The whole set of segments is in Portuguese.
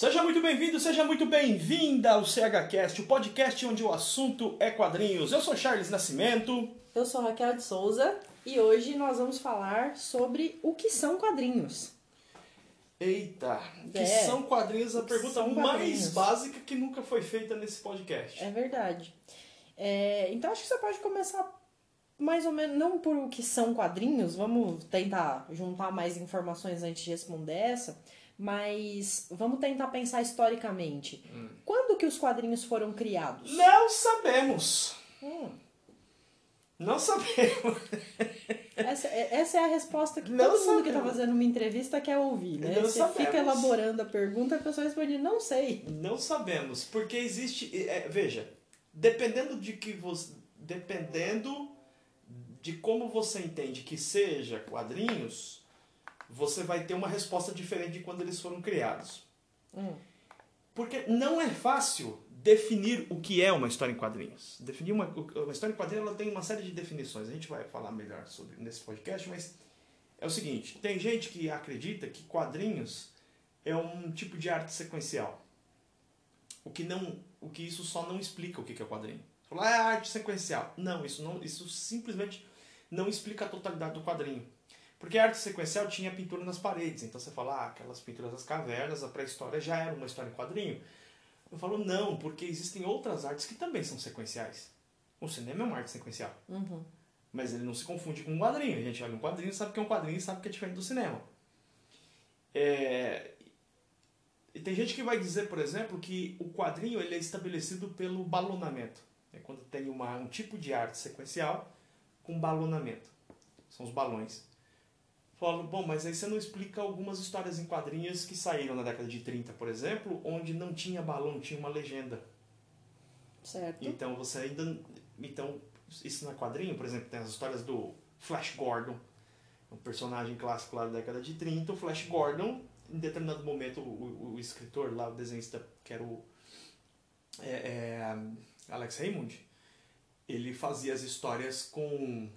Seja muito bem-vindo, seja muito bem-vinda ao CHCast, o podcast onde o assunto é quadrinhos. Eu sou Charles Nascimento. Eu sou Raquel de Souza e hoje nós vamos falar sobre o que são quadrinhos. Eita, que É, são quadrinhos? A que pergunta mais básica que nunca foi feita nesse podcast. É verdade. É, então acho que você pode começar mais ou menos, não por o que são quadrinhos, vamos tentar juntar mais informações antes de responder essa, mas vamos tentar pensar historicamente. Hum. Quando que os quadrinhos foram criados? Não sabemos. Hum, Não sabemos. essa, é- essa é a resposta que Não todo mundo que está sabemos. fazendo uma entrevista quer ouvir, né? Não você sabemos. fica elaborando a pergunta, a pessoa responde, não sei. Não sabemos, porque existe. é, veja, dependendo de que você. Dependendo de como você entende que seja quadrinhos, você vai ter uma resposta diferente de quando eles foram criados. Hum. Porque não é fácil definir o que é uma história em quadrinhos. Definir uma, uma história em quadrinhos ela tem uma série de definições. A gente vai falar melhor sobre nesse podcast, mas é o seguinte: tem gente que acredita que quadrinhos é um tipo de arte sequencial. O que não, o que isso só não explica o que é quadrinho. Falar ah, é arte sequencial. Não, isso não, isso simplesmente não explica a totalidade do quadrinho. Porque a arte sequencial tinha pintura nas paredes. Então você fala, ah, aquelas pinturas das cavernas, a pré-história já era uma história em quadrinho. Eu falo, não, porque existem outras artes que também são sequenciais. O cinema é uma arte sequencial. Uhum. Mas ele não se confunde com um quadrinho. A gente olha um quadrinho, sabe que é um quadrinho e sabe que é diferente do cinema. É, E tem gente que vai dizer, por exemplo, que o quadrinho ele é estabelecido pelo balonamento. É quando tem uma, um tipo de arte sequencial com balonamento. São os balões. Falo, bom, mas aí você não explica algumas histórias em quadrinhos que saíram na década de 30, por exemplo, onde não tinha balão, tinha uma legenda. Certo. Então você ainda. Então, isso não é quadrinho, por exemplo, tem as histórias do Flash Gordon, um personagem clássico lá da década de 30. O Flash Gordon, em determinado momento, o, o- escritor lá, o desenhista, que era o é, é, Alex Raymond, ele fazia as histórias com,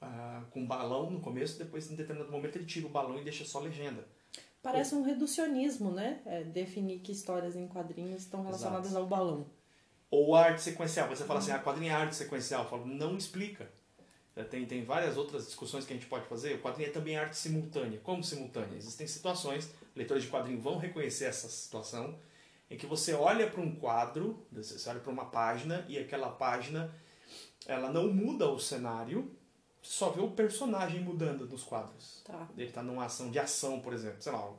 ah, com balão no começo, depois, em determinado momento, ele tira o balão e deixa só legenda. Parece um reducionismo, né? É, definir que histórias em quadrinhos estão relacionadas ao balão. Ou arte sequencial. Você fala assim, ah, quadrinho é arte sequencial. Eu falo, não explica. Já Tem, tem várias outras discussões que a gente pode fazer. O quadrinho é também arte simultânea. Como simultânea? Existem situações, leitores de quadrinho vão reconhecer essa situação, em que você olha para um quadro, você olha para uma página, e aquela página ela não muda o cenário, você só vê o personagem mudando nos quadros. Tá. Ele está numa ação de ação, por exemplo. Sei lá,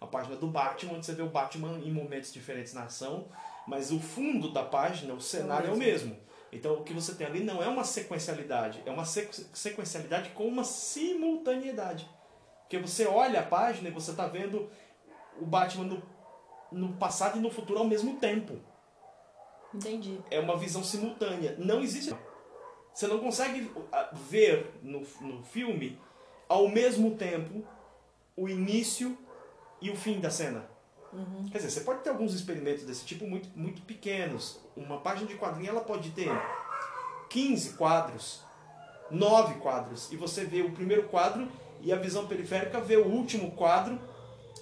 uma página do Batman, onde você vê o Batman em momentos diferentes na ação, mas o fundo da página, o cenário é o mesmo. Então o que você tem ali não é uma sequencialidade, é uma sequ- sequencialidade com uma simultaneidade. Porque você olha a página e você está vendo o Batman no, no passado e no futuro ao mesmo tempo. Entendi. É uma visão simultânea. Não existe. Você não consegue ah, ver no, no filme ao mesmo tempo o início e o fim da cena. Quer dizer, você pode ter alguns experimentos desse tipo muito, muito pequenos. Uma página de quadrinho ela pode ter 15 quadros, 9 quadros, e você vê o primeiro quadro e a visão periférica vê o último quadro,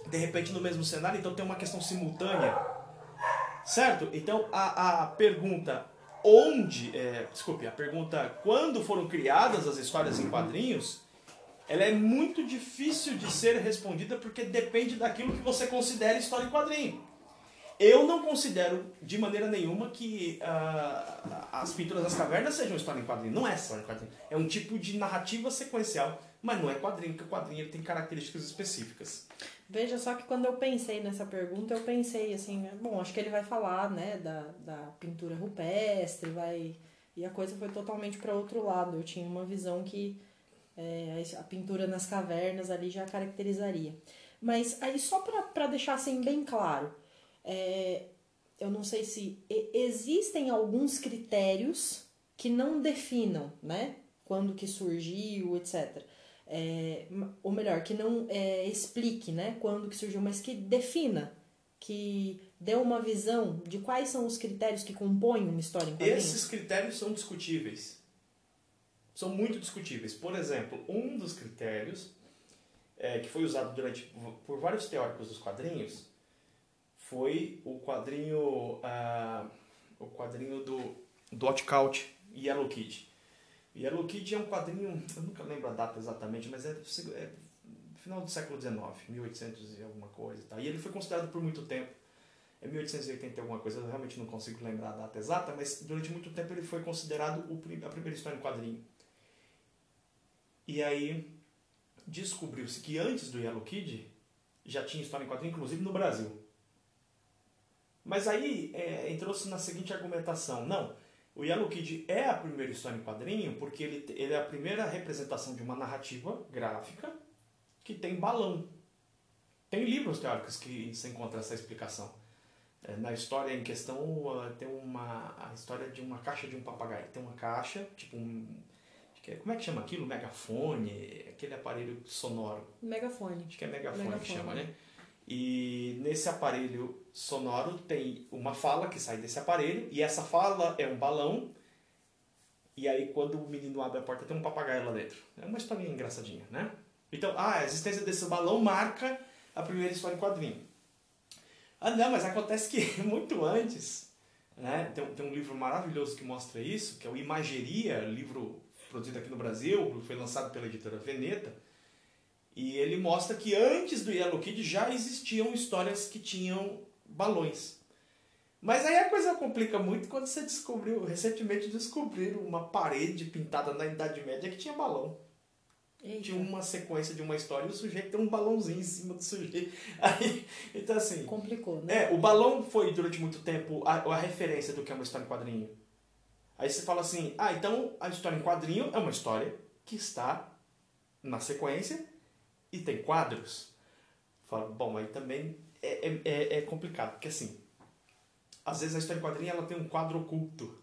de repente no mesmo cenário, então tem uma questão simultânea. Certo? Então a, a pergunta onde, é, desculpe, a pergunta quando foram criadas as histórias em quadrinhos, ela é muito difícil de ser respondida porque depende daquilo que você considera história em quadrinho. Eu não considero de maneira nenhuma que ah, as pinturas das cavernas sejam história em quadrinho. Não é história em quadrinho. É um tipo de narrativa sequencial, mas não é quadrinho, porque o quadrinho tem características específicas. Veja só que quando eu pensei nessa pergunta, eu pensei assim, bom, acho que ele vai falar, né, da, da pintura rupestre, vai. E a coisa foi totalmente para outro lado. Eu tinha uma visão que é, a pintura nas cavernas ali já caracterizaria. Mas aí só para deixar assim bem claro, é, eu não sei se existem alguns critérios que não definam, né? Quando que surgiu, etc. É, ou melhor, que não é, explique, né? Quando que surgiu, mas que defina, que dê uma visão de quais são os critérios que compõem uma história em quadrinhos. Esses critérios são discutíveis. São muito discutíveis. Por exemplo, um dos critérios é, que foi usado durante por vários teóricos dos quadrinhos foi o quadrinho uh, o quadrinho do Dot Count Yellow Kid. Yellow Kid é um quadrinho, eu nunca lembro a data exatamente, mas é, é final do século XIX, 1800 e alguma coisa. Tá? E ele foi considerado por muito tempo, é 1880 e alguma coisa, eu realmente não consigo lembrar a data exata, mas durante muito tempo ele foi considerado o, a primeira história em quadrinho. E aí descobriu-se que antes do Yellow Kid já tinha história em quadrinho, inclusive no Brasil. Mas aí é, entrou-se na seguinte argumentação: não, o Yellow Kid é a primeira história em quadrinho porque ele, ele é a primeira representação de uma narrativa gráfica que tem balão. Tem livros teóricos que se encontra essa explicação. É, na história em questão uh, tem uma a história de uma caixa de um papagaio. Tem uma caixa, tipo um é, como é que chama aquilo? Megafone, aquele aparelho sonoro. Megafone. Acho que é megafone, megafone. que chama, né? E nesse aparelho sonoro tem uma fala que sai desse aparelho, e essa fala é um balão, e aí quando o menino abre a porta tem um papagaio lá dentro. É uma historinha engraçadinha, né? Então, ah, a existência desse balão marca a primeira história em quadrinho. Ah, não, mas acontece que muito antes, né? Tem, tem um livro maravilhoso que mostra isso, que é o Imageria, livro produzido aqui no Brasil, foi lançado pela editora Veneta, e ele mostra que antes do Yellow Kid já existiam histórias que tinham balões. Mas aí a coisa complica muito quando você descobriu, recentemente descobriram uma parede pintada na Idade Média que tinha balão. Eita. Tinha uma sequência de uma história e o sujeito tem um balãozinho em cima do sujeito. Aí, então assim. Complicou, né? É, o balão foi durante muito tempo a, a referência do que é uma história em quadrinho. Aí você fala assim: ah, então a história em quadrinho é uma história que está na sequência e tem quadros. Fala, bom, aí também é, é, é, é complicado, porque assim, às vezes a história em quadrinho ela tem um quadro oculto.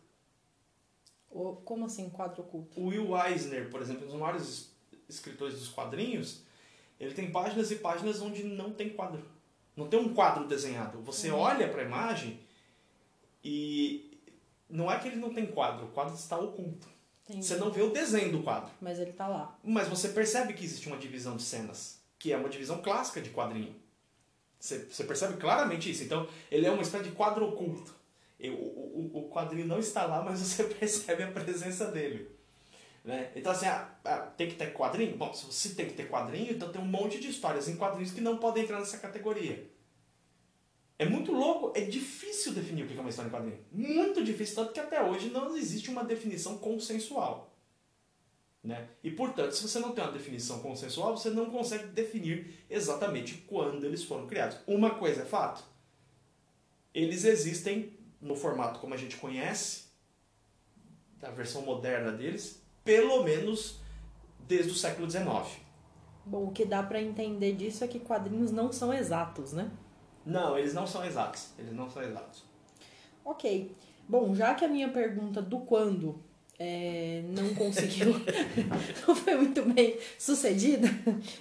Como assim, quadro oculto? O Will Eisner, por exemplo, um dos maiores escritores dos quadrinhos, ele tem páginas e páginas onde não tem quadro. Não tem um quadro desenhado. Você uhum. olha para a imagem e não é que ele não tem quadro, o quadro está oculto. Entendi. Você não vê o desenho do quadro. Mas ele está lá. Mas você percebe que existe uma divisão de cenas, que é uma divisão clássica de quadrinho. Você, você percebe claramente isso. Então, ele é uma espécie de quadro oculto. o, o, o quadrinho não está lá, mas você percebe a presença dele. Né? Então, assim, ah, ah, tem que ter quadrinho? Bom, se você tem que ter quadrinho, então tem um monte de histórias em quadrinhos que não podem entrar nessa categoria. É muito louco, é difícil definir o que é uma história em quadrinho. Muito difícil, tanto que até hoje não existe uma definição consensual. Né? E portanto, se você não tem uma definição consensual, você não consegue definir exatamente quando eles foram criados. Uma coisa é fato: eles existem no formato como a gente conhece, da versão moderna deles, pelo menos desde o século XIX. Bom, o que dá para entender disso é que quadrinhos não são exatos, né? Não, eles não são exatos. Eles não são exatos. Ok. Bom, já que a minha pergunta do quando é, não conseguiu, não foi muito bem sucedida,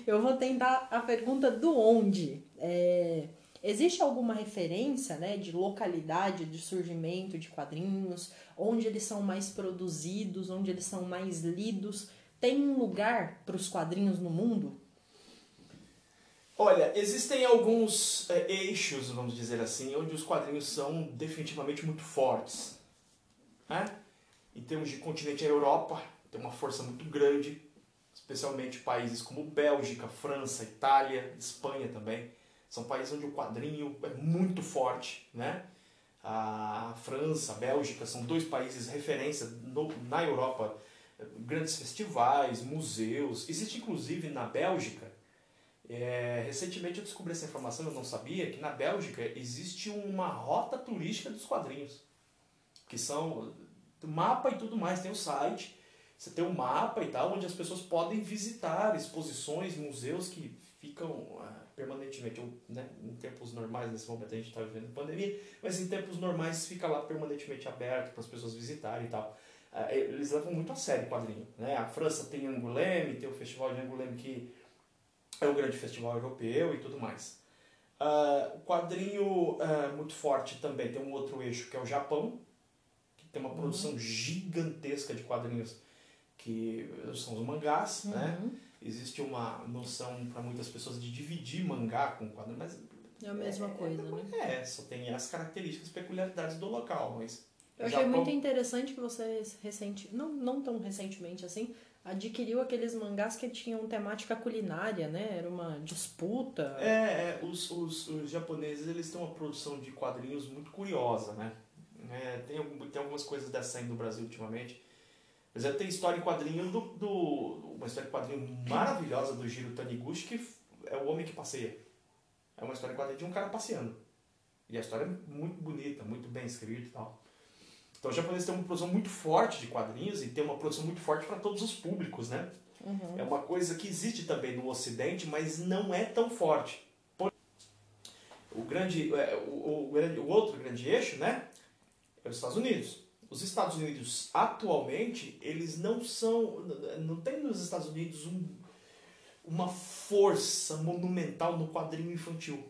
eu vou tentar a pergunta do onde. É, existe alguma referência né, de localidade de surgimento de quadrinhos, onde eles são mais produzidos, onde eles são mais lidos? Tem um lugar para os quadrinhos no mundo? Olha, existem alguns é, eixos, vamos dizer assim, onde os quadrinhos são definitivamente muito fortes. Né? Em termos de continente, a Europa tem uma força muito grande, especialmente países como Bélgica, França, Itália, Espanha também. São países onde o quadrinho é muito forte. Né? A França, a Bélgica são dois países referência no, na Europa. Grandes festivais, museus. Existe inclusive na Bélgica é, recentemente eu descobri essa informação, eu não sabia, que na Bélgica existe uma rota turística dos quadrinhos. Que são mapa e tudo mais, tem o site, você tem um mapa e tal, onde as pessoas podem visitar exposições, museus que ficam ah, permanentemente, ou, né, em tempos normais, nesse momento a gente está vivendo pandemia, mas em tempos normais fica lá permanentemente aberto para as pessoas visitarem e tal. Ah, eles levam muito a sério o quadrinho. Né? A França tem Angoulême, tem o Festival de Angoulême que é um grande festival europeu e tudo mais. Uh, o quadrinho uh, muito forte também tem um outro eixo que é o Japão, que tem uma uhum. produção gigantesca de quadrinhos que são os mangás, uhum. né? Existe uma noção para muitas pessoas de dividir mangá com quadrinho, mas É a mesma coisa, né? É, só tem as características, peculiaridades do local, mas... Eu achei Japão- muito interessante que você recente, não, não tão recentemente assim, adquiriu aqueles mangás que tinham temática culinária, né? Era uma disputa. É, é, os, os, os japoneses eles têm uma produção de quadrinhos muito curiosa, né? É, tem, tem algumas coisas dessa saindo no Brasil ultimamente. Por exemplo, tem história em quadrinho do, do. Uma história em quadrinho maravilhosa do Giro Taniguchi, que é o homem que passeia. É uma história em quadrinho de um cara passeando. E a história é muito bonita, muito bem escrita e tal. Então os japoneses têm uma produção muito forte de quadrinhos e tem uma produção muito forte para todos os públicos, né? Uhum. É uma coisa que existe também no Ocidente, mas não é tão forte. O, grande, é, o, o, o outro grande eixo né, é os Estados Unidos. Os Estados Unidos, atualmente, eles não são. Não tem nos Estados Unidos um- uma força monumental no quadrinho infantil.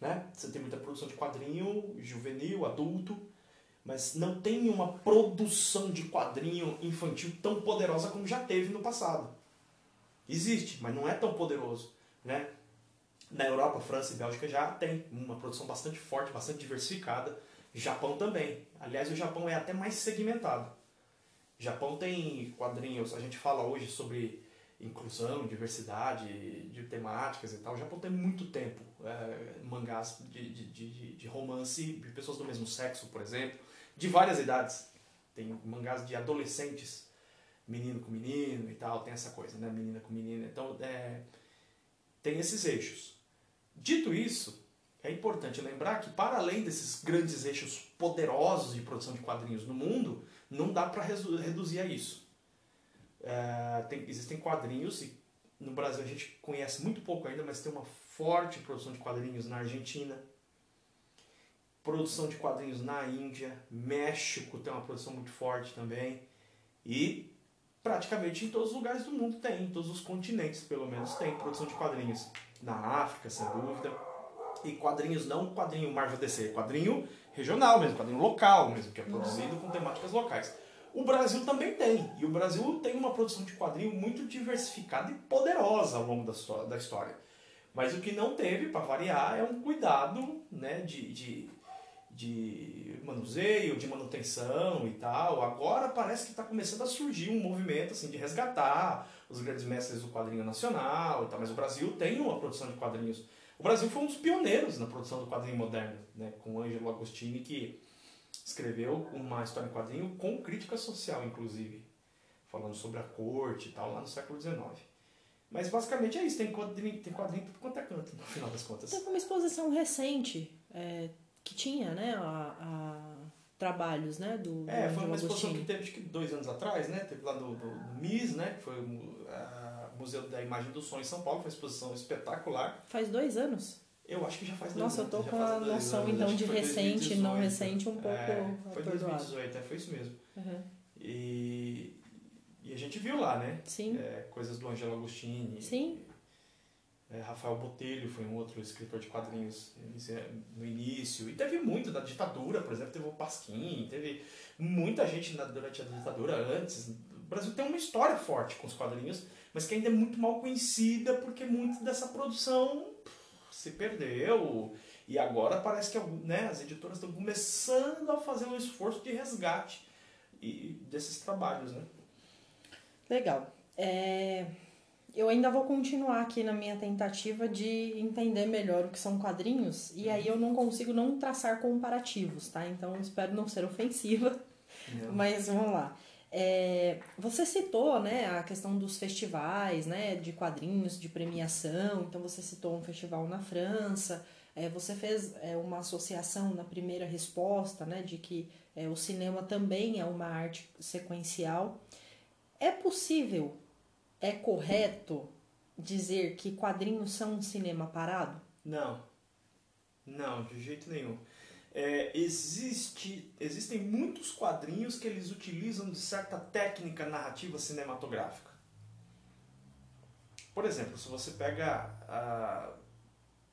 Né? Você tem muita produção de quadrinho juvenil, adulto, mas não tem uma produção de quadrinho infantil tão poderosa como já teve no passado. Existe, mas não é tão poderoso, né? Na Europa, França e Bélgica já tem uma produção bastante forte, bastante diversificada. Japão também. Aliás, o Japão é até mais segmentado. Japão tem quadrinhos, a gente fala hoje sobre inclusão, diversidade de temáticas e tal. Japão tem muito tempo é, mangás de, de, de, de romance de pessoas do mesmo sexo, por exemplo, de várias idades. Tem mangás de adolescentes, menino com menino e tal, tem essa coisa, né? Menina com menina. Então, é, tem esses eixos. Dito isso, é importante lembrar que, para além desses grandes eixos poderosos de produção de quadrinhos no mundo, não dá para reduzir a isso. É, tem- existem quadrinhos, e no Brasil a gente conhece muito pouco ainda, mas tem uma forte produção de quadrinhos na Argentina, produção de quadrinhos na Índia, México tem uma produção muito forte também, e praticamente em todos os lugares do mundo tem, em todos os continentes pelo menos tem produção de quadrinhos. Na África, sem dúvida. E quadrinhos não quadrinho Marvel DC, quadrinho regional mesmo, quadrinho local mesmo, que é produzido com temáticas locais. O Brasil também tem, e o Brasil tem uma produção de quadrinho muito diversificada e poderosa ao longo da, histó- da história. Mas o que não teve, para variar, é um cuidado né, de, de, de manuseio, de manutenção e tal. Agora parece que está começando a surgir um movimento assim, de resgatar os grandes mestres do quadrinho nacional e tal. Mas o Brasil tem uma produção de quadrinhos. O Brasil foi um dos pioneiros na produção do quadrinho moderno, né, com Ângelo Agostini, que escreveu uma história em quadrinho com crítica social, inclusive, falando sobre a corte e tal, lá no século XIX. Mas basicamente é isso, tem quadrinho, tem quadrinho tudo quanto é canto, no final das contas. Teve uma exposição recente é, que tinha, né, a, a trabalhos, né, do, do É, foi uma exposição que teve acho que dois anos atrás, né? Teve lá no, no, no MIS, né? Que foi o Museu da Imagem do Som em São Paulo, foi uma exposição espetacular. Faz dois anos? Eu acho que já faz dois Nossa, eu tô já com faz a noção, anos, então, de recente, não 2018. recente, um pouco É, foi atordoado. 2018, é, foi isso mesmo. Uhum. E, e a gente viu lá, né? Sim, É, coisas do Angelo Agostini. Sim. É, Rafael Botelho foi um outro escritor de quadrinhos no início. E teve muito da ditadura, por exemplo, teve o Pasquim, teve muita gente na- durante a ditadura antes. O Brasil tem uma história forte com os quadrinhos, mas que ainda é muito mal conhecida porque muito dessa produção se perdeu. E agora parece que né, as editoras estão começando a fazer um esforço de resgate e, desses trabalhos, né? legal. É, eu ainda vou continuar aqui na minha tentativa de entender melhor o que são quadrinhos, e aí eu não consigo não traçar comparativos, tá? Então espero não ser ofensiva. Mas vamos lá. É, você citou né, a questão dos festivais né, de quadrinhos, de premiação. Então, você citou um festival na França. É, você fez é, uma associação na primeira resposta né, de que é, o cinema também é uma arte sequencial. É possível, é correto dizer que quadrinhos são um cinema parado? Não. Não, de jeito nenhum. É, existe, existem muitos quadrinhos que eles utilizam de certa técnica narrativa cinematográfica. Por exemplo, se você pega ah,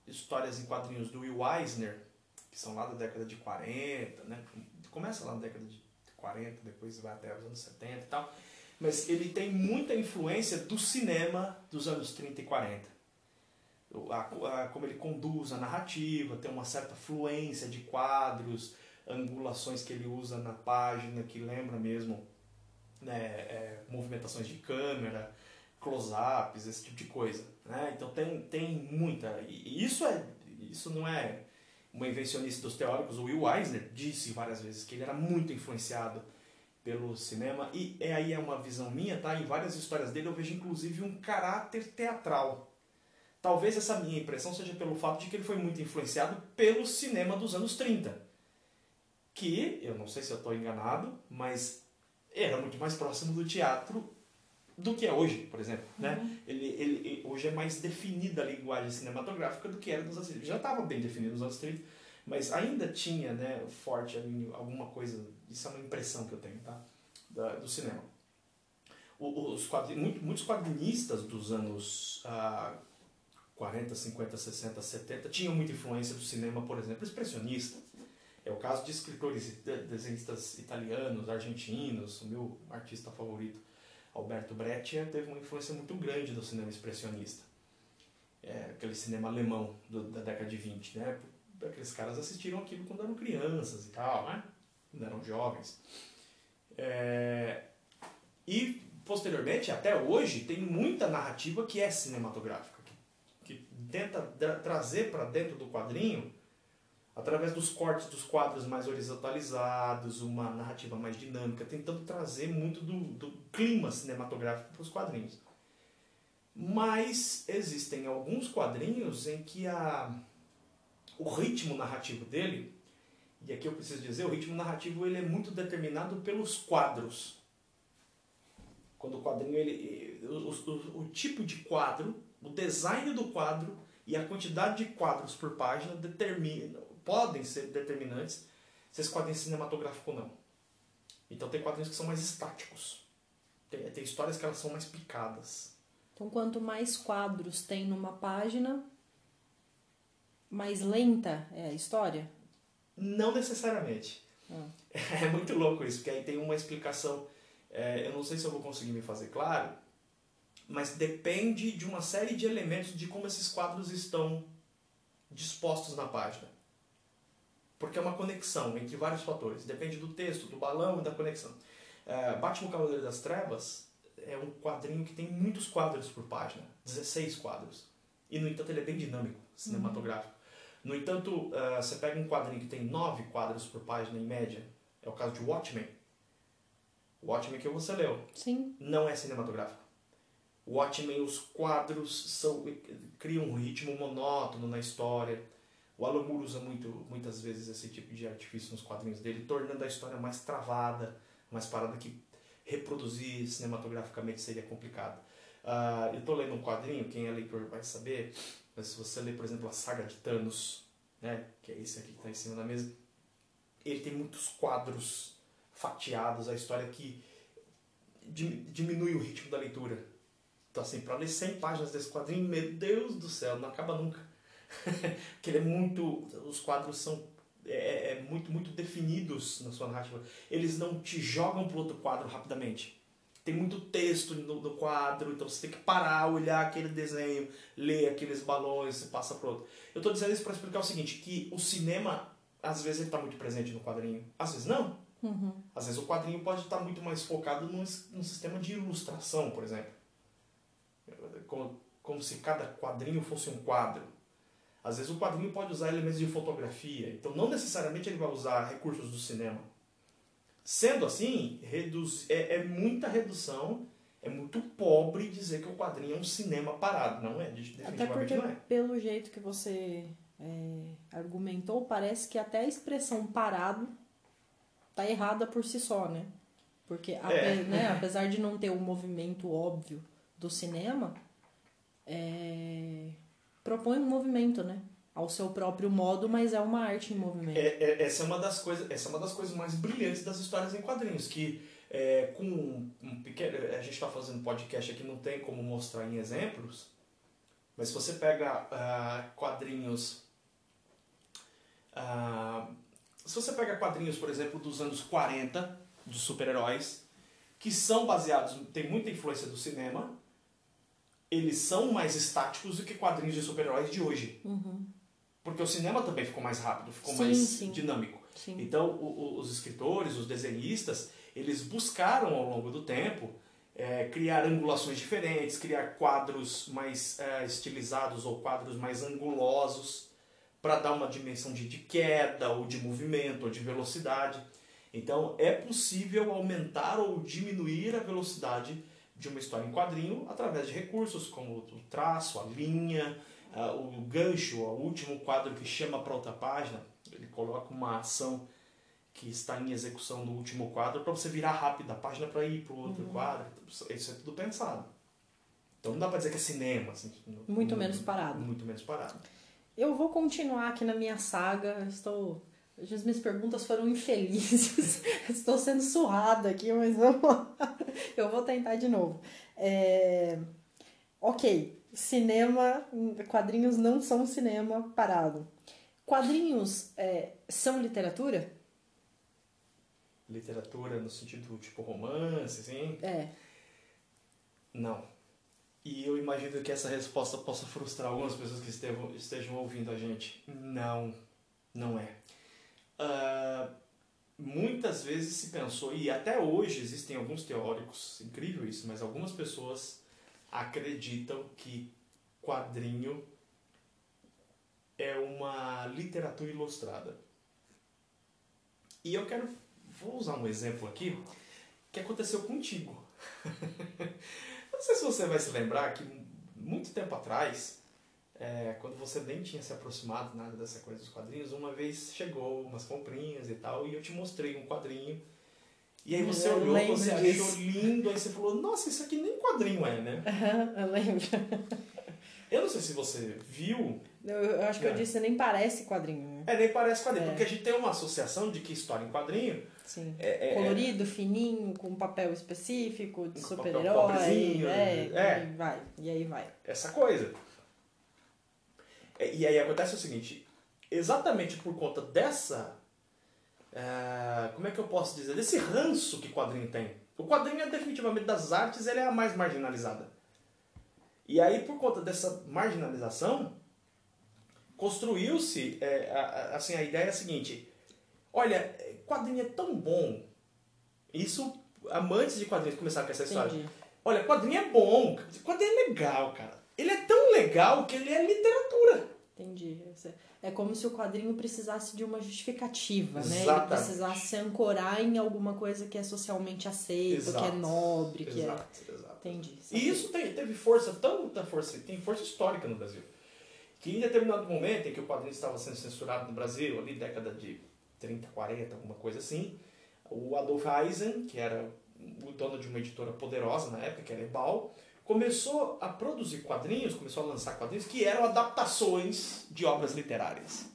histórias em quadrinhos do Will Eisner, que são lá da década de 40, né? começa lá na década de 40, depois vai até os anos 70 e tal, mas ele tem muita influência do cinema dos anos 30 e 40. A, a, como ele conduz a narrativa, tem uma certa fluência de quadros, angulações que ele usa na página que lembra mesmo né, é, movimentações de câmera, close-ups, esse tipo de coisa. Né? Então tem, tem muita. E isso, é, isso não é uma invencionista dos teóricos. O Will Eisner disse várias vezes que ele era muito influenciado pelo cinema. E é, aí é uma visão minha, tá? Em várias histórias dele eu vejo inclusive um caráter teatral. Talvez essa minha impressão seja pelo fato de que ele foi muito influenciado pelo cinema dos anos 30. Que, eu não sei se eu estou enganado, mas era muito mais próximo do teatro do que é hoje, por exemplo. Né? Uhum. Né? Ele, ele, hoje é mais definida a linguagem cinematográfica do que era nos anos 30. Já estava bem definido nos anos 30, mas ainda tinha né, forte alguma coisa, isso é uma impressão que eu tenho, tá? Da, do cinema. Os quadrin, muitos quadrinistas dos anos ah, 40, 50, 60, 70 tinham muita influência do cinema, por exemplo, expressionista. É o caso de escritores, desenhistas italianos, argentinos, o meu artista favorito, Alberto Breccia, teve uma influência muito grande do cinema expressionista. É, aquele cinema alemão do, da década de 20, né? Aqueles caras assistiram aquilo quando eram crianças e tal, né? Quando eram jovens. É, e, posteriormente, até hoje, tem muita narrativa que é cinematográfica, tenta trazer para dentro do quadrinho através dos cortes dos quadros mais horizontalizados, uma narrativa mais dinâmica, tentando trazer muito do, do clima cinematográfico para os quadrinhos. Mas existem alguns quadrinhos em que a, o ritmo narrativo dele, e aqui eu preciso dizer, o ritmo narrativo ele é muito determinado pelos quadros. Quando o quadrinho, ele, o, o, o tipo de quadro, o design do quadro e a quantidade de quadros por página determina podem ser determinantes se esse quadrinho é cinematográfico ou não. Então tem quadrinhos que são mais estáticos. Tem, tem histórias que elas são mais picadas. Então quanto mais quadros tem numa página, mais lenta é a história? Não necessariamente. Ah. É muito louco isso, porque aí tem uma explicação. É, eu não sei se eu vou conseguir me fazer claro, mas depende de uma série de elementos de como esses quadros estão dispostos na página. Porque é uma conexão entre vários fatores. Depende do texto, do balão e da conexão. É, Batman Cavaleiro das Trevas é um quadrinho que tem muitos quadros por página 16 quadros. E, no entanto, ele é bem dinâmico, cinematográfico. Uhum. No entanto, uh, você pega um quadrinho que tem 9 quadros por página em média. É o caso de Watchmen. Watchmen que você leu. Sim. Não é cinematográfico. Watchmen, os quadros são, criam um ritmo monótono na história o Alan Moore usa muito, muitas vezes esse tipo de artifício nos quadrinhos dele, tornando a história mais travada, mais parada que reproduzir cinematograficamente seria complicado. Uh, eu estou lendo um quadrinho, quem é leitor vai saber, mas se você ler, por exemplo, a saga de Thanos, né, que é esse aqui que está em cima da mesa, ele tem muitos quadros fatiados, a história que diminui o ritmo da leitura. Então, assim, para ler 100 páginas desse quadrinho, meu Deus do céu, não acaba nunca. que ele é muito. Os quadros são é, é, é, muito, muito definidos na sua narrativa. Eles não te jogam para outro quadro rapidamente. Tem muito texto no, no, quadro, então você tem que parar, olhar aquele desenho, ler aqueles balões e passa para outro. Eu estou dizendo isso para explicar o seguinte, que o cinema, às vezes ele está muito presente no quadrinho, às vezes não. Uhum. Às vezes o quadrinho pode estar tá muito mais focado num, num sistema de ilustração, por exemplo. Como, como se cada quadrinho fosse um quadro. Às vezes o quadrinho pode usar elementos de fotografia, então não necessariamente ele vai usar recursos do cinema. Sendo assim, reduz, é, é muita redução, é muito pobre dizer que o quadrinho é um cinema parado, não é? Definitivamente até porque, não é. pelo jeito que você é, argumentou, parece que até a expressão parado tá errada por si só, né? Porque é. né, apesar de não ter o um movimento óbvio do cinema, é, propõe um movimento, né? Ao seu próprio modo, mas é uma arte em movimento. É, é, essa, é uma das coisas, essa é uma das coisas mais brilhantes das histórias em quadrinhos, que é, com um, um pequeno. A gente está fazendo podcast aqui, não tem como mostrar em exemplos, mas se você pega uh, quadrinhos. Uh, se você pega quadrinhos, por exemplo, dos anos 40, dos super-heróis, que são baseados, tem muita influência do cinema, eles são mais estáticos do que quadrinhos de super-heróis de hoje. Uhum. Porque o cinema também ficou mais rápido, ficou Sim, mais sim. dinâmico. Sim. Então, o- o- os escritores, os desenhistas, eles buscaram ao longo do tempo é, criar angulações diferentes, criar quadros mais é, estilizados ou quadros mais angulosos para dar uma dimensão de, de queda, ou de movimento, ou de velocidade. Então, é possível aumentar ou diminuir a velocidade de uma história em quadrinho através de recursos como o traço, a linha, ah, o gancho, o último quadro que chama para outra página. Ele coloca uma ação que está em execução no último quadro para você virar rápido a página para ir para o outro quadro. Isso é tudo pensado. Então não dá para dizer que é cinema. Assim, Muito não- menos parado. Muito menos parado. Eu vou continuar aqui na minha saga. Estou. Hoje As minhas perguntas foram infelizes. Estou sendo surrada aqui, mas vamos lá. Eu vou tentar de novo. É, Ok, cinema, quadrinhos não são cinema parado. Quadrinhos é, são literatura? Literatura no sentido tipo romance, assim. É. Não. E eu imagino que essa resposta possa frustrar algumas pessoas que estejam, estejam ouvindo a gente. Não, não é. Ah, muitas vezes se pensou, e até hoje existem alguns teóricos, incrível isso, mas algumas pessoas acreditam que quadrinho é uma literatura ilustrada. E eu quero, vou usar um exemplo aqui que aconteceu contigo. Não sei se você vai se lembrar que muito tempo atrás, é, quando você nem tinha se aproximado nada dessa coisa dos quadrinhos, uma vez chegou umas comprinhas e tal, e eu te mostrei um quadrinho. E aí você Eu olhou, você disso. achou lindo, aí você falou, nossa, isso aqui nem quadrinho é, né? Eu lembro. Eu não sei se você viu, Eu, eu acho que eu É. disse, nem parece quadrinho. né? é, nem parece quadrinho, É. porque a gente tem uma associação de que história em quadrinho Sim. é, é- Colorido, fininho, com papel específico, de super-herói. pobrezinho, É, é. E vai. E aí vai. essa coisa. É, E aí acontece o seguinte, exatamente por conta dessa, é, como é que eu posso dizer, desse ranço que quadrinho tem. O quadrinho é definitivamente das artes, ele é a mais marginalizada. E aí por conta dessa marginalização, construiu-se, é, assim, a ideia é a seguinte, olha, quadrinho é tão bom, isso, amantes de quadrinhos começaram com essa história, Entendi. Olha, quadrinho é bom, quadrinho é legal, cara. Ele é tão legal que ele é literatura. Entendi. É como se o quadrinho precisasse de uma justificativa, né? Ele Exatamente. precisasse se ancorar em alguma coisa que é socialmente aceito, que é Exato. nobre, que Exato, é. exato. Entendi. E isso tem- teve força, tanta força, tem força histórica no Brasil. Que em determinado momento em que o quadrinho estava sendo censurado no Brasil, ali década de 30, 40, alguma coisa assim, o Adolf Eisen, que era o dono de uma editora poderosa na época, que era Ebal, começou a produzir quadrinhos, começou a lançar quadrinhos que eram adaptações de obras literárias.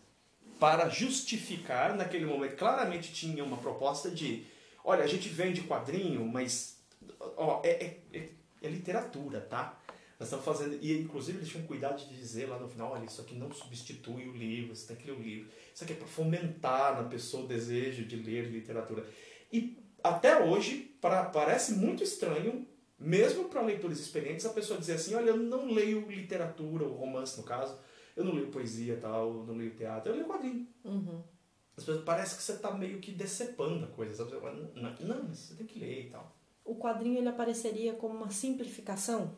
Para justificar, naquele momento, claramente tinha uma proposta de: olha, a gente vende quadrinho, mas ó, é, é, é, é literatura, tá? Nós estamos fazendo. E inclusive eles tinham cuidado de dizer lá no final: olha, isso aqui não substitui o livro, você tem que ler o livro. Isso aqui é para fomentar na pessoa o desejo de ler literatura. E até hoje, pra, parece muito estranho, mesmo para leitores experientes, a pessoa dizer assim: olha, eu não leio literatura, ou romance no caso, eu não leio poesia tal, eu não leio teatro, eu leio quadrinho. Uhum. As pessoas, parece que você está meio que decepando a coisa, sabe? Não, não, você tem que ler e tal. O quadrinho ele apareceria como uma simplificação,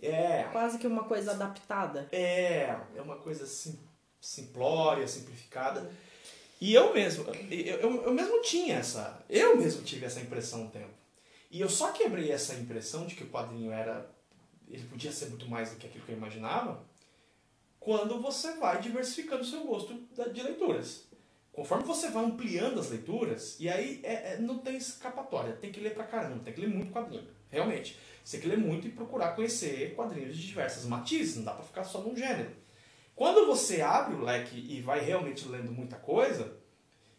É, quase que uma coisa adaptada. é, é uma coisa sim, simplória, simplificada. E eu mesmo, eu, eu, eu mesmo tinha essa, eu mesmo tive essa impressão um tempo. E eu só quebrei essa impressão de que o quadrinho era, ele podia ser muito mais do que aquilo que eu imaginava, quando você vai diversificando o seu gosto de leituras. Conforme você vai ampliando as leituras, e aí é- é- não tem escapatória, tem que ler pra caramba, tem que ler muito quadrinho, realmente. Você tem que ler muito e procurar conhecer quadrinhos de diversas matizes, não dá pra ficar só num gênero. Quando você abre o leque e vai realmente lendo muita coisa,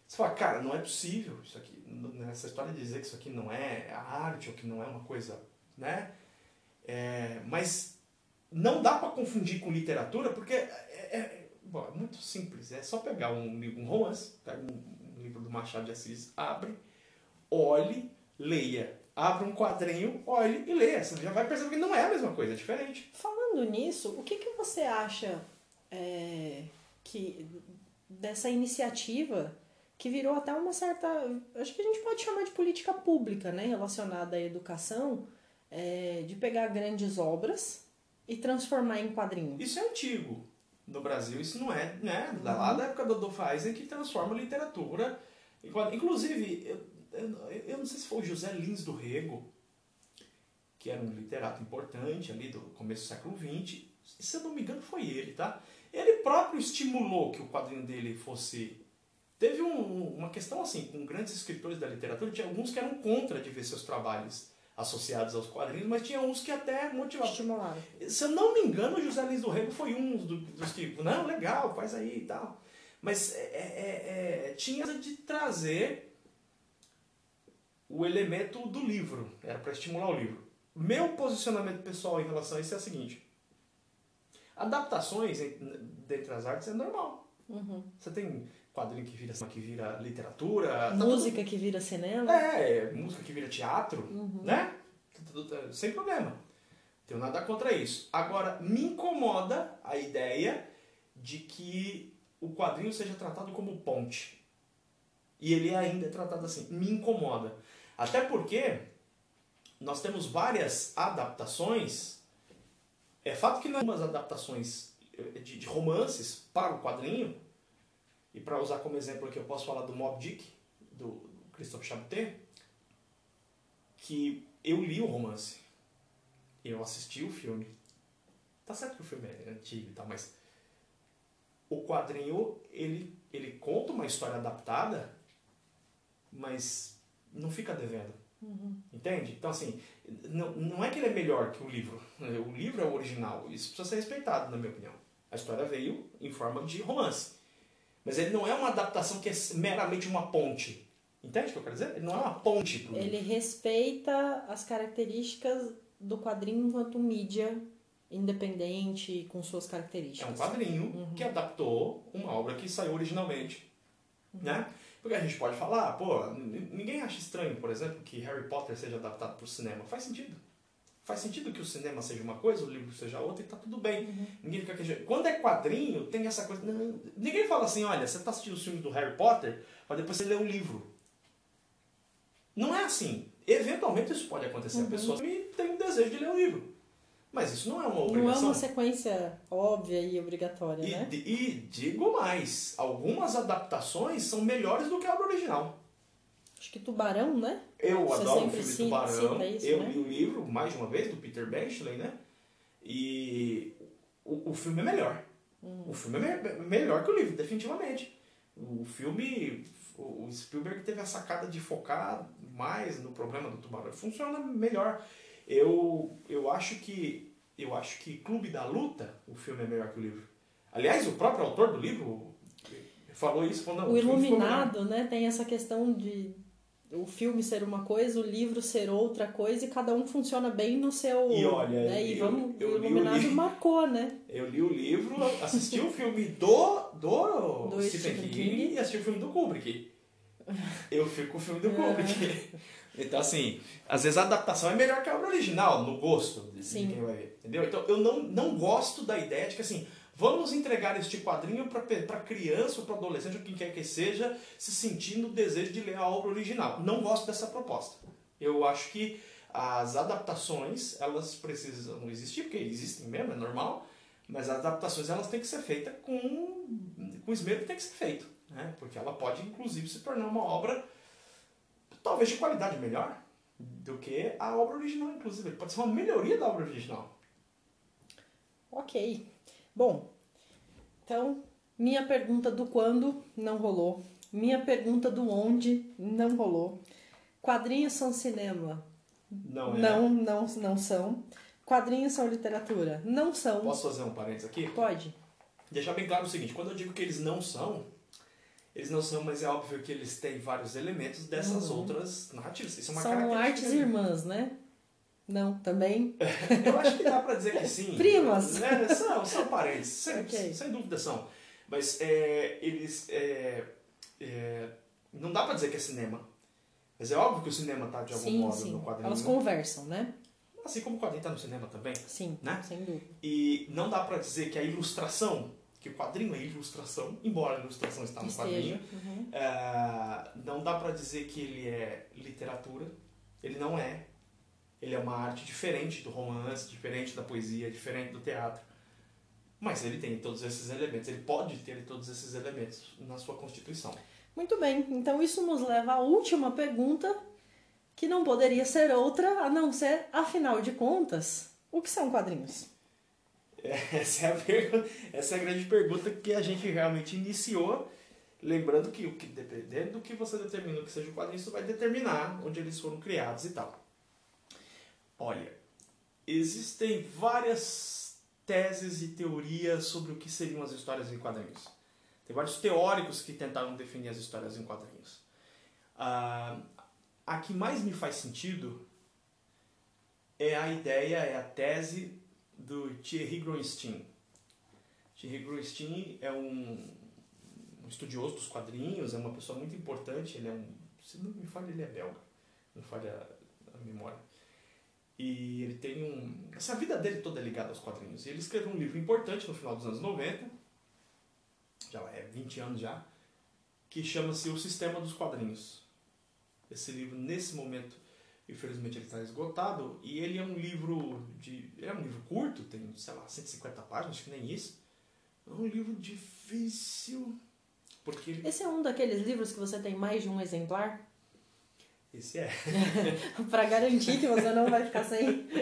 você fala, cara, não é possível isso aqui. Nessa história de dizer que isso aqui não é arte ou que não é uma coisa, né? É, mas não dá para confundir com literatura porque é, é- bom, é muito simples. É só pegar um, um romance, pega um, um livro do Machado de Assis, abre, olhe, leia Abra um quadrinho, olhe e leia. Você já vai perceber que não é a mesma coisa, é diferente. Falando nisso, o que, que você acha é, que dessa iniciativa que virou até uma certa. Acho que a gente pode chamar de política pública, né? Relacionada à educação, é, de pegar grandes obras e transformar em quadrinhos. Isso é antigo. No Brasil, isso não é, né? Lá da época do Adolfo Eisen que transforma literatura. em quadrinho. Inclusive, eu, eu, eu não sei se foi o José Lins do Rego, que era um literato importante ali do começo do século XX. Se eu não me engano, foi ele, tá? Ele próprio estimulou que o quadrinho dele fosse. Teve um, uma questão assim, com grandes escritores da literatura, tinha alguns que eram contra de ver seus trabalhos associados aos quadrinhos, mas tinha uns que até motivavam. Estimularam. Se eu não me engano, o José Lins do Rego foi um dos, dos que, não, legal, faz aí e tal. Mas é, é, é, tinha de trazer o elemento do livro, era para estimular o livro. Meu posicionamento pessoal em relação a isso é o seguinte: adaptações dentre as artes é normal. Uhum. Você tem quadrinho que vira, que vira literatura. Música tudo- que vira cinema. é, música que vira teatro, Uhum. né? Sem problema. Tenho nada contra isso. Agora, me incomoda a ideia de que o quadrinho seja tratado como ponte. E ele ainda é tratado assim. Me incomoda. Até porque nós temos várias adaptações. É fato que não umas adaptações eh, de romances para o quadrinho. E para usar como exemplo aqui, eu posso falar do Mob Dick, do, Christophe Chaputet, que eu li o romance. Eu assisti o filme. Tá certo que o filme é antigo e tal, mas o quadrinho, ele, ele conta uma história adaptada, mas não fica devendo. Entende? Então, assim, não, não é que ele é melhor que o livro. O livro é o original. Isso precisa ser respeitado, na minha opinião. A história veio em forma de romance. Mas ele não é uma adaptação que é meramente uma ponte. Entende o que eu quero dizer? Ele não é uma ponte pro. Ele respeita as características do quadrinho enquanto mídia independente com suas É características. um quadrinho que adaptou uma obra que saiu originalmente. Né? Porque a gente pode falar, pô, ninguém acha estranho, por exemplo, que Harry Potter seja adaptado para o cinema. Faz sentido. Faz sentido que o cinema seja uma coisa, o livro seja outra e tá tudo bem. Ninguém fica queixando. Quando é quadrinho, tem essa coisa. não, ninguém fala assim, olha, você tá assistindo os filmes do Harry Potter, para depois você ler o livro. Não é assim. Eventualmente isso pode acontecer. A pessoa tem um desejo de ler o livro. Mas isso não é uma Não é obrigação. uma sequência óbvia e obrigatória, E, né? e digo mais, algumas adaptações são melhores do que a obra original. Acho que Tubarão, né? Eu Você adoro o filme cita- Tubarão. cita isso, eu né? li o livro mais de uma vez, do Peter Benchley, né? E o, o filme é melhor. Hum. O filme é me- melhor que o livro, definitivamente. O filme, o Spielberg teve a sacada de focar mais no problema do tubarão. Funciona melhor. Eu, eu acho que eu acho que Clube da Luta, o filme é melhor que o livro. Aliás, o próprio autor do livro falou isso. Falou, não, O melhor. Iluminado, né, tem essa questão de o filme ser uma coisa, o livro ser outra coisa e cada um funciona bem no seu. E olha, né? E eu- vamos, eu o li o Iluminado livro. marcou, né? Eu li o livro, assisti o filme do, do, Do Stephen King, King. e assisti o filme do Kubrick. Eu fico com o filme do Kubrick. Então, assim, às vezes a adaptação é melhor que a obra original, no gosto de Sim. quem vai ver. Entendeu? Então, eu não, não gosto da ideia de que, assim, vamos entregar este quadrinho para criança ou para adolescente, ou quem quer que seja, se sentindo o desejo de ler a obra original. Não gosto dessa proposta. Eu acho que as adaptações, elas precisam existir, porque existem mesmo, é normal, mas as adaptações elas têm que ser feitas com, com esmero que tem que ser feito. Né? Porque ela pode, inclusive, se tornar uma obra talvez de qualidade melhor do que a obra original, inclusive. Pode ser uma melhoria da obra original. Ok. Bom, então, minha pergunta do quando não rolou. Minha pergunta do onde não rolou. Quadrinhos são cinema? Não é? Não, não, não são. Quadrinhos são literatura? Não são. Posso fazer um parênteses aqui? Pode. Deixar bem claro o seguinte, quando eu digo que eles não são, eles não são, mas é óbvio que eles têm vários elementos dessas outras narrativas. Isso é uma Uhum. são artes irmãs, né? Não, também? Eu acho que dá pra dizer que sim. Primas. Né? São, são parentes, sem, Ok. sem dúvida são. Mas é, eles. é, é, não dá pra dizer que é cinema. Mas é óbvio que o cinema tá de algum sim, modo sim. no quadrinho. Elas conversam, né? Assim como o quadrinho tá no cinema também. Sim, Né? sem dúvida. E não dá pra dizer que a ilustração, que o quadrinho é ilustração, embora a ilustração está no Esteja. quadrinho, Uhum. é, não dá pra dizer que ele é literatura. Ele não é. Ele é uma arte diferente do romance, diferente da poesia, diferente do teatro. Mas ele tem todos esses elementos. Ele pode ter todos esses elementos na sua constituição. Muito bem, então isso nos leva à última pergunta, que não poderia ser outra a não ser, afinal de contas, o que são quadrinhos? Essa é a, pergunta, essa é a grande pergunta que a gente realmente iniciou. Lembrando que, o que dependendo do que você determina que seja o quadrinho, isso vai determinar onde eles foram criados e tal. Olha, existem várias teses e teorias sobre o que seriam as histórias em quadrinhos. Tem vários teóricos que tentaram definir as histórias em quadrinhos. Ah, a que mais me faz sentido é a ideia, é a tese do Thierry Groenstein. Thierry Groenstein é um, um estudioso dos quadrinhos, é uma pessoa muito importante, ele é um, se não me falha, ele é belga, não falha a memória. E ele tem um, essa vida dele toda é ligada aos quadrinhos. E ele escreveu um livro importante no final dos anos 90, já é 20 anos já, que chama-se O Sistema dos Quadrinhos. Esse livro, nesse momento, infelizmente ele está esgotado, e ele é um livro de. É um livro curto, tem, sei lá, 150 páginas, acho que nem isso. É um livro difícil. Porque Esse é um daqueles livros que você tem mais de um exemplar, esse é. para garantir que você não vai ficar sem.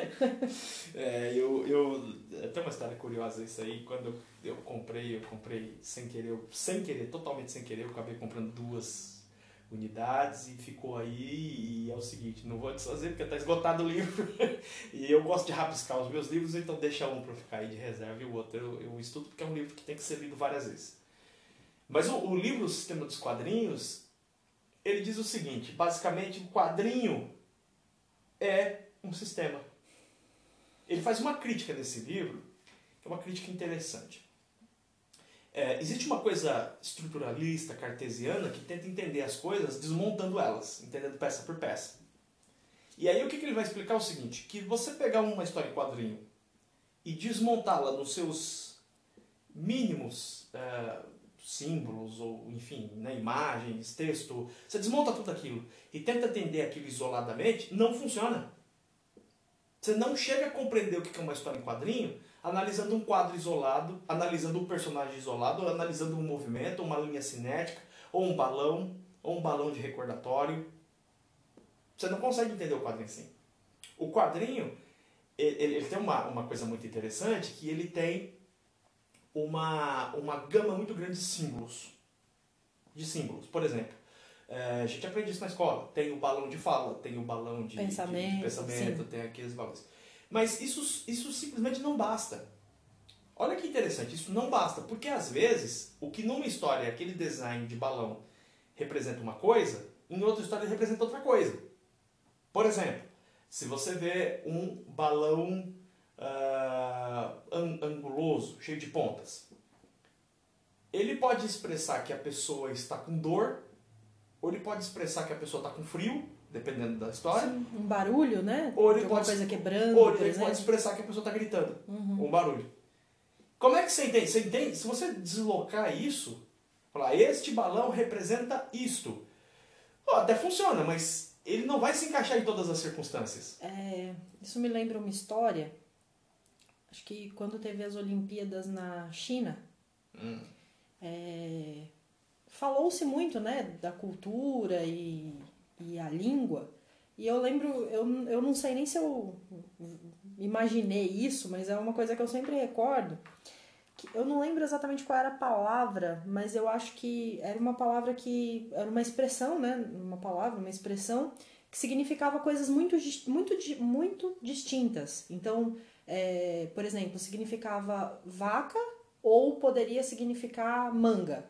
É, eu, eu. Tem uma história curiosa isso aí. Quando eu, comprei, eu comprei sem querer, sem querer, totalmente sem querer, eu acabei comprando duas unidades e ficou aí. E é o seguinte, não vou desfazer porque tá esgotado o livro. e eu gosto de rabiscar os meus livros, então deixa um para ficar aí de reserva e o outro eu, eu estudo porque é um livro que tem que ser lido várias vezes. Mas o, o livro O Sistema dos Quadrinhos, ele diz o seguinte: basicamente, o quadrinho é um sistema. Ele faz uma crítica nesse livro, é uma crítica interessante. É, existe uma coisa estruturalista, cartesiana, que tenta entender as coisas desmontando elas, entendendo peça por peça. E aí o que, que ele vai explicar é o seguinte, que você pegar uma história em quadrinho e desmontá-la nos seus mínimos é, símbolos, ou enfim, né, imagens, texto, você desmonta tudo aquilo e tenta entender aquilo isoladamente, não funciona. Você não chega a compreender o que é uma história em quadrinho analisando um quadro isolado, analisando um personagem isolado, ou analisando um movimento, uma linha cinética, ou um balão, ou um balão de recordatório. Você não consegue entender o quadrinho assim. O quadrinho, ele, ele tem uma, uma coisa muito interessante, que ele tem uma, uma gama muito grande de símbolos. De símbolos. Por exemplo, eh, a gente aprende isso na escola. Tem o balão de fala, tem o balão de de- Pensamento, de, pensamento sim. tem aqueles balões. Mas isso, isso simplesmente não basta. Olha que interessante, isso não basta, porque às vezes o que numa história aquele design de balão representa uma coisa, em outra história representa outra coisa. Por exemplo, se você vê um balão an- anguloso, cheio de pontas, ele pode expressar que a pessoa está com dor, ou ele pode expressar que a pessoa está com frio, dependendo da história, Um barulho, né? Ou ele pode- coisa quebrando, ou ele pode expressar que a pessoa está gritando, Uhum. um barulho. Como é que você entende? Você entende? Se você deslocar isso, falar, este balão representa isto. Ó, até funciona, mas ele não vai se encaixar em todas as circunstâncias. É, isso me lembra uma história. Acho que quando teve as Olimpíadas na China, Hum. é, falou-se muito, né, da cultura e, e a língua. E eu lembro, eu, eu não sei nem se eu imaginei isso, mas é uma coisa que eu sempre recordo. Que eu não lembro exatamente qual era a palavra, mas eu acho que era uma palavra que. Era uma expressão, né? Uma palavra, uma expressão que significava coisas muito, muito, muito distintas. Então, é, por exemplo, significava vaca ou poderia significar manga.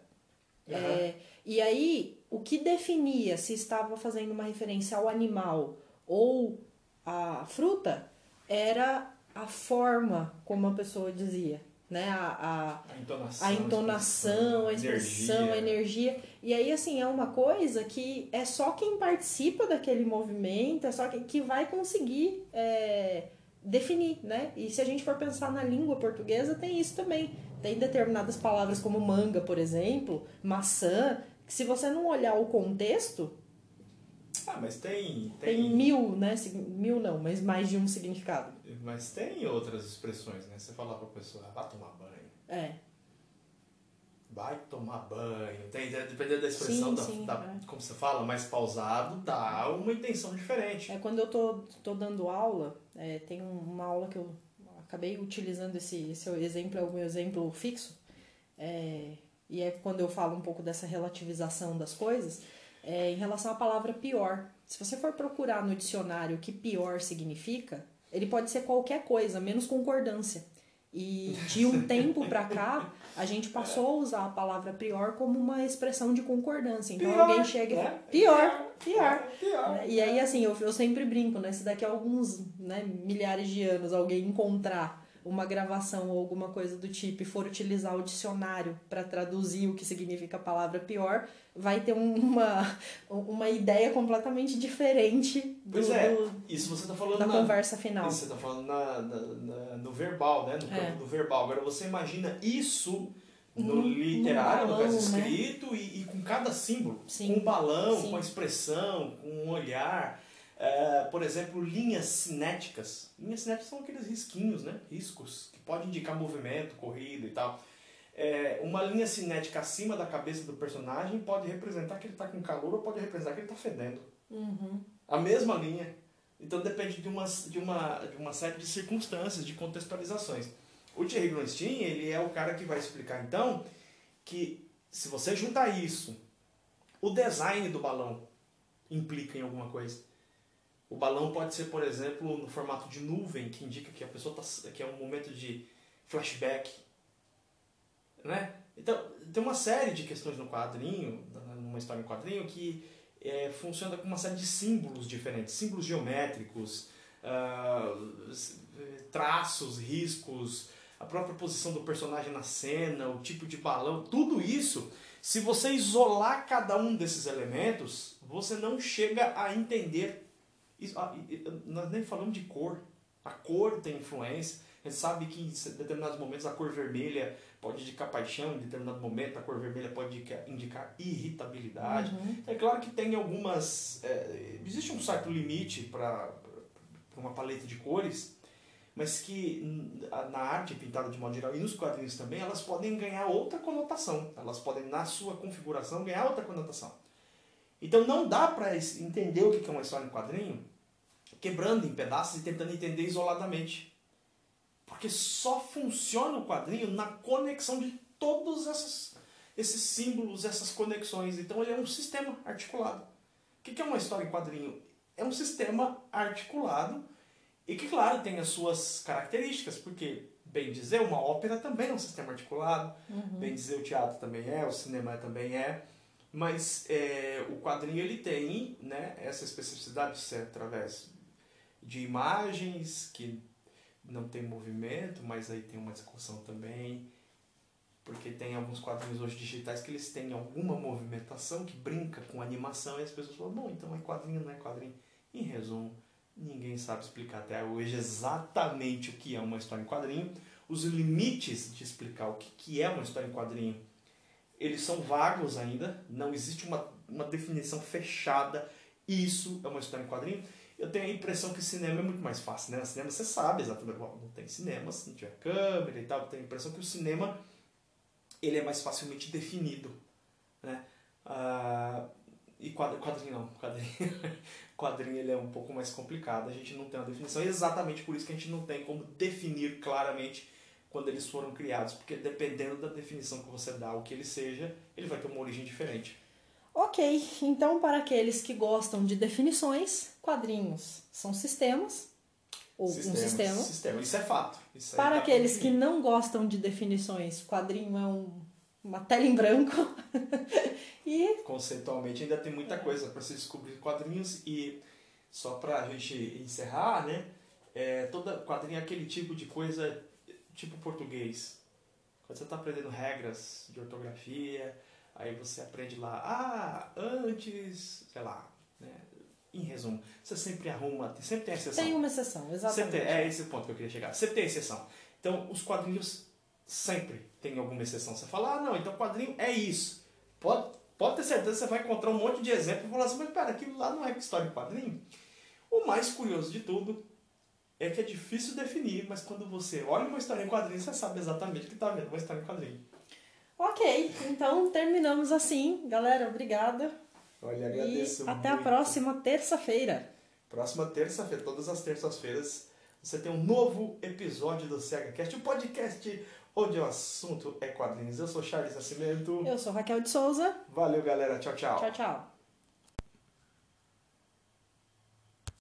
É, e aí, o que definia se estava fazendo uma referência ao animal ou à fruta era a forma como a pessoa dizia. né? A, A entonação, a, a entonação, a expressão, a energia. E aí, assim, é uma coisa que é só quem participa daquele movimento, é só quem que vai conseguir é, definir, né? E se a gente for pensar na língua portuguesa, tem isso também. Tem determinadas palavras como manga, por exemplo, maçã, que se você não olhar o contexto, Ah, mas tem, tem, tem, mil, né? Mil não, mas mais de um significado. Mas tem outras expressões, né? Você falar pra pessoa, vai tomar banho. É. Vai tomar banho. Tem, dependendo da expressão, Sim, da, sim, da- é. como você fala, mais pausado, dá uma intenção diferente. É quando eu tô, tô dando aula, é, tem um- uma aula que eu acabei utilizando esse, esse exemplo, é o meu exemplo fixo. É, e é quando eu falo um pouco dessa relativização das coisas, é, em relação à palavra pior. Se você for procurar no dicionário o que pior significa, ele pode ser qualquer coisa, menos concordância. E de um tempo pra cá, a gente passou a usar a palavra pior como uma expressão de concordância. Então Pior, alguém chega e né? fala, pior, pior. Pior. Né? E aí, assim, eu, eu sempre brinco, né? Se daqui a alguns né, milhares de anos alguém encontrar uma gravação ou alguma coisa do tipo e for utilizar o dicionário para traduzir o que significa a palavra pior, vai ter um- uma, uma ideia completamente diferente do, Pois é, do- Isso você tá falando da na, conversa final. Isso você tá falando na, na- no verbal, né? No campo É. do verbal. Agora você imagina isso no Num- literário, no caso balão, né? escrito, e, e com cada símbolo. Sim. Com um balão, Sim. com a expressão, com um olhar. É, por exemplo, linhas cinéticas. Linhas cinéticas são aqueles risquinhos, né? Riscos, que podem indicar movimento, corrida e tal. É, uma linha cinética acima da cabeça do personagem pode representar que ele está com calor ou pode representar que ele está fedendo. Uhum. A mesma linha. Então depende de uma, de uma, de uma série de circunstâncias, de contextualizações. O Thierry Grunstein, ele é o cara que vai explicar então que se você juntar isso, o design do balão implica em alguma coisa. O balão pode ser, por exemplo, no formato de nuvem, que indica que a pessoa tá, que é um momento de flashback, né? Então, tem uma série de questões no quadrinho, numa história em quadrinho, que é, funciona com uma série de símbolos diferentes, símbolos geométricos, s- traços, riscos, a própria posição do personagem na cena, o tipo de balão, tudo isso, se você isolar cada um desses elementos, você não chega a entender. Isso, ah, nós nem falamos de cor. A cor tem influência. A gente sabe que em determinados momentos a cor vermelha pode indicar paixão, em determinado momento a cor vermelha pode indicar, indicar irritabilidade. Uhum. É claro que tem algumas. é, existe um certo limite para uma paleta de cores, mas que na arte pintada de modo geral e nos quadrinhos também, elas podem ganhar outra conotação. Elas podem, na sua configuração, ganhar outra conotação. Então não dá para entender o que é uma história em quadrinho quebrando em pedaços e tentando entender isoladamente. Porque só funciona o quadrinho na conexão de todos essas, esses símbolos, essas conexões. Então ele é um sistema articulado. O que é uma história em quadrinho? É um sistema articulado e que, claro, tem as suas características, porque, bem dizer, uma ópera também é um sistema articulado, Uhum. bem dizer, o teatro também é, o cinema também é, mas é, o quadrinho ele tem né, essa especificidade de ser através de imagens que não tem movimento, mas aí tem uma discussão também, porque tem alguns quadrinhos hoje digitais que eles têm alguma movimentação que brinca com animação e as pessoas falam, bom, então é quadrinho, não é quadrinho. Em resumo, ninguém sabe explicar até hoje exatamente o que é uma história em quadrinho. Os limites de explicar o que é uma história em quadrinho, eles são vagos ainda, não existe uma, uma definição fechada, isso é uma história em quadrinho. Eu tenho a impressão que cinema é muito mais fácil, né? No cinema você sabe exatamente, bom, não tem cinema, se não tiver câmera e tal, eu tenho a impressão que o cinema ele é mais facilmente definido, né? Ah, e quadrinho, quadrinho não, quadrinho, quadrinho ele é um pouco mais complicado, a gente não tem uma definição, e é exatamente por isso que a gente não tem como definir claramente quando eles foram criados, porque dependendo da definição que você dá ao que ele seja, ele vai ter uma origem diferente. Ok, então para aqueles que gostam de definições, quadrinhos são sistemas, ou um sistema. Sistema, isso é fato. Isso Para aqueles que não gostam de definições, quadrinho é um, uma tela em branco. e Conceitualmente ainda tem muita coisa para se descobrir quadrinhos e só pra gente encerrar, né? É, toda quadrinho é aquele tipo de coisa tipo português. Quando você está aprendendo regras de ortografia, aí você aprende lá, ah, antes, sei lá, né? Em resumo, você sempre arruma, sempre tem exceção. Tem uma exceção, exatamente. Tem, é esse o ponto que eu queria chegar. Sempre tem exceção. Então, os quadrinhos sempre tem alguma exceção. Você fala, ah, não, então quadrinho é isso. Pode, pode ter certeza que você vai encontrar um monte de exemplos e falar assim, mas pera, aquilo lá não é história de quadrinho? O mais curioso de tudo é que é difícil definir, mas quando você olha uma história em quadrinho, você sabe exatamente que está vendo uma história em quadrinho. Ok, então terminamos assim. Galera, obrigada. Olha, agradeço. E até muito. a próxima terça-feira. Próxima terça-feira, todas as terças-feiras, você tem um novo episódio do SegaCast, o um podcast onde o assunto é quadrinhos. Eu sou Charles Nascimento. Eu sou Raquel de Souza. Valeu, galera. Tchau, tchau. Tchau, tchau.